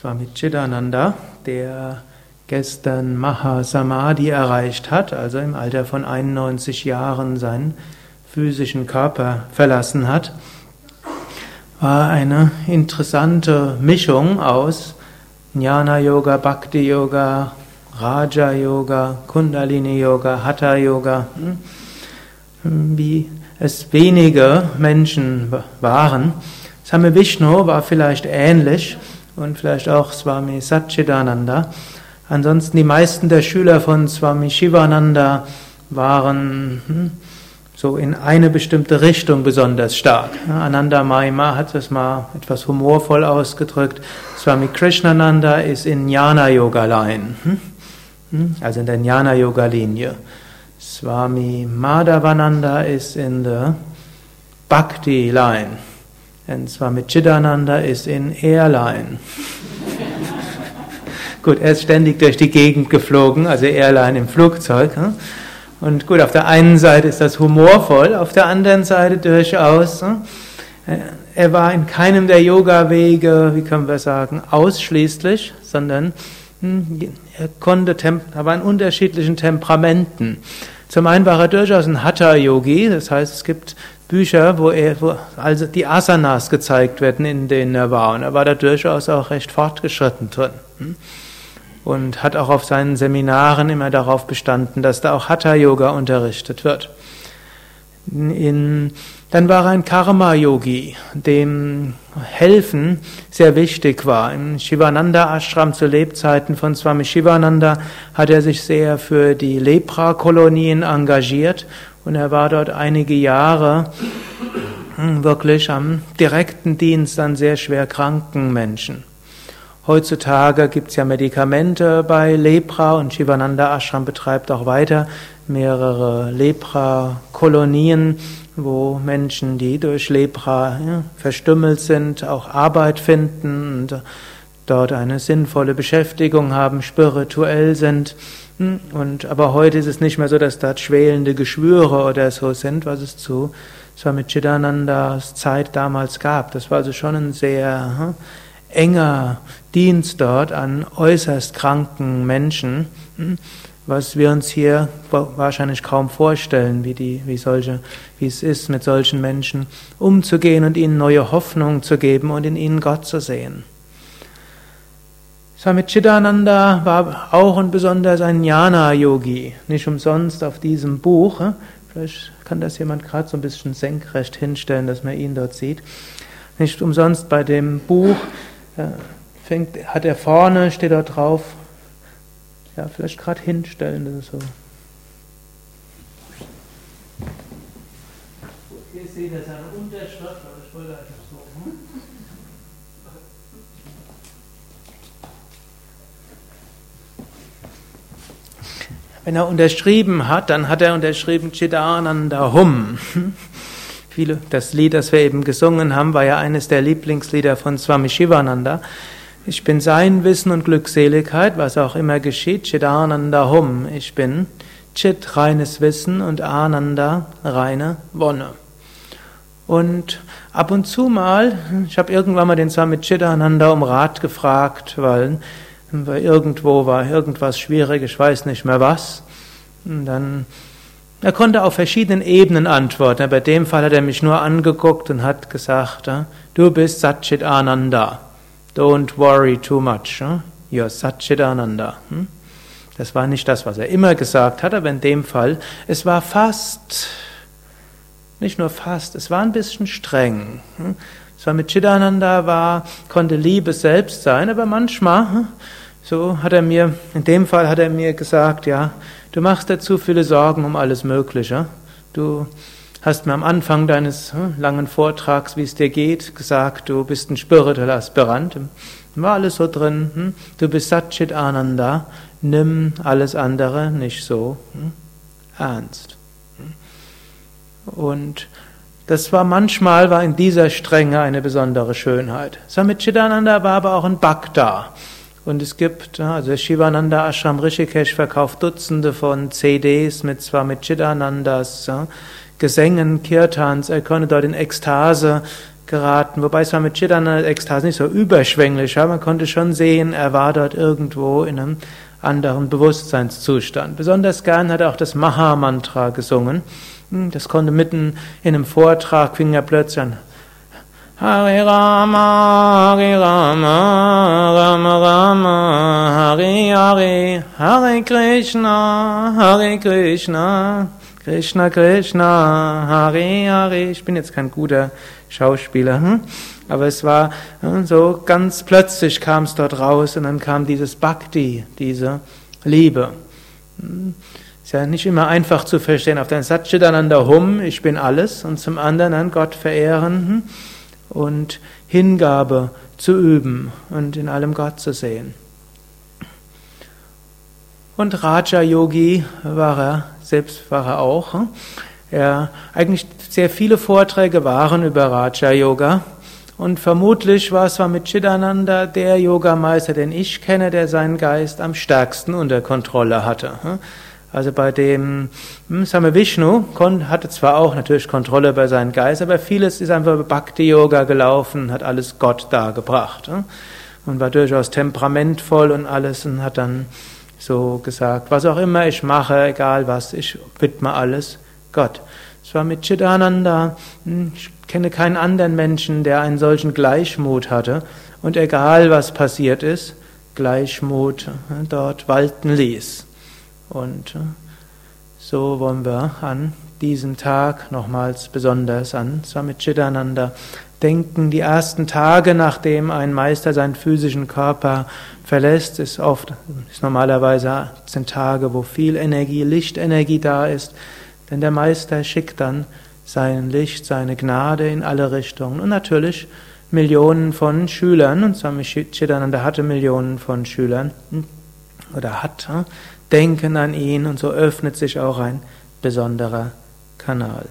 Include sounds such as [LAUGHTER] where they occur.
Swami Chidananda, der gestern Mahasamadhi erreicht hat, also im Alter von 91 Jahren seinen physischen Körper verlassen hat, war eine interessante Mischung aus Jnana Yoga, Bhakti Yoga, Raja Yoga, Kundalini Yoga, Hatha Yoga, hm, wie es wenige Menschen waren. Same Vishnu war vielleicht ähnlich, und vielleicht auch Swami Satchidananda. Ansonsten die meisten der Schüler von Swami Shivananda waren hm, so in eine bestimmte Richtung besonders stark. Ananda Maima hat es mal etwas humorvoll ausgedrückt. Swami Krishnananda ist in Jnana Yoga Line, hm, hm, also in der Jnana Yoga Linie. Swami Madhavananda ist in der Bhakti Line. Zwar mit Chidananda ist in Airline. [LAUGHS] gut, er ist ständig durch die Gegend geflogen, also Airline im Flugzeug. Hm? Und gut, auf der einen Seite ist das humorvoll, auf der anderen Seite durchaus. Hm? Er war in keinem der Yoga-Wege, wie können wir sagen, ausschließlich, sondern hm, er konnte, er war in unterschiedlichen Temperamenten. Zum einen war er durchaus ein Hatha-Yogi, das heißt, es gibt Bücher, wo er, wo also die Asanas gezeigt werden, in denen er war. Und er war da durchaus auch recht fortgeschritten drin. Hm? Und hat auch auf seinen Seminaren immer darauf bestanden, dass da auch Hatha-Yoga unterrichtet wird. In, dann war er ein Karma-Yogi, dem Helfen sehr wichtig war. Im Shivananda-Ashram zu Lebzeiten von Swami Shivananda hat er sich sehr für die Lepra-Kolonien engagiert und er war dort einige Jahre hm, wirklich am direkten Dienst an sehr schwer kranken Menschen. Heutzutage gibt es ja Medikamente bei Lepra und Shivananda Ashram betreibt auch weiter mehrere Lepra-Kolonien, wo Menschen, die durch Lepra ja, verstümmelt sind, auch Arbeit finden und dort eine sinnvolle Beschäftigung haben, spirituell sind. Hm, und, aber heute ist es nicht mehr so, dass dort schwelende Geschwüre oder so sind, was es zu Swami Chidanandas Zeit damals gab. Das war also schon ein sehr hm, enger Dienst dort an äußerst kranken Menschen, hm, was wir uns hier wahrscheinlich kaum vorstellen, wie, die, wie, solche, wie es ist, mit solchen Menschen umzugehen und ihnen neue Hoffnung zu geben und in ihnen Gott zu sehen. Swami Chidananda war auch und besonders ein Jnana-Yogi. Nicht umsonst auf diesem Buch, hm? vielleicht kann das jemand gerade so ein bisschen senkrecht hinstellen, dass man ihn dort sieht. Nicht umsonst bei dem Buch äh, fängt, hat er vorne, steht dort drauf, ja, vielleicht gerade hinstellen, das ist so. Hier seht ihr seine Unterschrift, aber ich wollte einfach so. Wenn er unterschrieben hat, dann hat er unterschrieben Chidananda Hum. [LAUGHS] Viele, das Lied, das wir eben gesungen haben, war ja eines der Lieblingslieder von Swami Shivananda. Ich bin sein Wissen und Glückseligkeit, was auch immer geschieht, Chidananda Hum. Ich bin Chit, reines Wissen und Ananda, reine Wonne. Und ab und zu mal, ich habe irgendwann mal den Swami Chidananda um Rat gefragt, weil irgendwo war irgendwas schwierig, ich weiß nicht mehr was. Und dann, er konnte auf verschiedenen Ebenen antworten. Bei dem Fall hat er mich nur angeguckt und hat gesagt, du bist Satchit Ananda. Don't worry too much. You're Satchit Ananda. Hm? Das war nicht das, was er immer gesagt hat, aber in dem Fall, es war fast, nicht nur fast, es war ein bisschen streng. Swami Chidananda war, konnte Liebe selbst sein, aber manchmal, hm, so hat er mir, in dem Fall hat er mir gesagt, ja, du machst dir zu viele Sorgen um alles Mögliche. Du hast mir am Anfang deines hm, langen Vortrags, wie es dir geht, gesagt, du bist ein spiritueller Aspirant. War alles so drin. Hm? Du bist Satchit Ananda. Nimm alles andere nicht so ernst. Und das war manchmal, war in dieser Strenge eine besondere Schönheit. Samit Chidananda war aber auch ein Bhakta. Und es gibt, also Shivananda Ashram Rishikesh verkauft Dutzende von CDs mit zwar mit Chidanandas Gesängen, Kirtans. Er konnte dort in Ekstase geraten, wobei es war mit Chidananda-Ekstase nicht so überschwänglich war. Man konnte schon sehen, er war dort irgendwo in einem anderen Bewusstseinszustand. Besonders gern hat er auch das Maha-Mantra gesungen. Hm, das konnte mitten in einem Vortrag, fing er plötzlich an, Hare Rama, Hare Rama, Rama Rama, Hare Hare, Hare Krishna, Hare Krishna, Krishna Krishna, Hare Hare. Ich bin jetzt kein guter Schauspieler, hm? aber es war hm, so ganz plötzlich kam es dort raus und dann kam dieses Bhakti, diese Liebe. Hm? Ist ja nicht immer einfach zu verstehen. Auf der Satchitananda Hum, ich bin alles, und zum anderen an Gott verehren. Hm? und Hingabe zu üben und in allem Gott zu sehen. Und Raja Yogi war er, selbst war er auch. Er, eigentlich sehr viele Vorträge waren über Raja Yoga. Und vermutlich war es mit Chidananda der Yogameister, den ich kenne, der seinen Geist am stärksten unter Kontrolle hatte. Also bei dem hm, Same Vishnu hatte zwar auch natürlich Kontrolle über seinen Geist, aber vieles ist einfach über Bhakti-Yoga gelaufen, hat alles Gott dargebracht. Hm? Und war durchaus temperamentvoll und alles und hat dann so gesagt, was auch immer ich mache, egal was, ich widme alles Gott. Es war mit Chidananda, hm, ich kenne keinen anderen Menschen, der einen solchen Gleichmut hatte und egal was passiert ist, Gleichmut dort walten ließ. Und äh, so wollen wir an diesem Tag nochmals besonders an Samichidananda denken. Die ersten Tage, nachdem ein Meister seinen physischen Körper verlässt, ist oft, ist normalerweise sind Tage, wo viel Energie, Lichtenergie da ist, denn der Meister schickt dann sein Licht, seine Gnade in alle Richtungen. Und natürlich Millionen von Schülern. Und Swami Chidananda hatte Millionen von Schülern. Oder hat denken an ihn und so öffnet sich auch ein besonderer Kanal.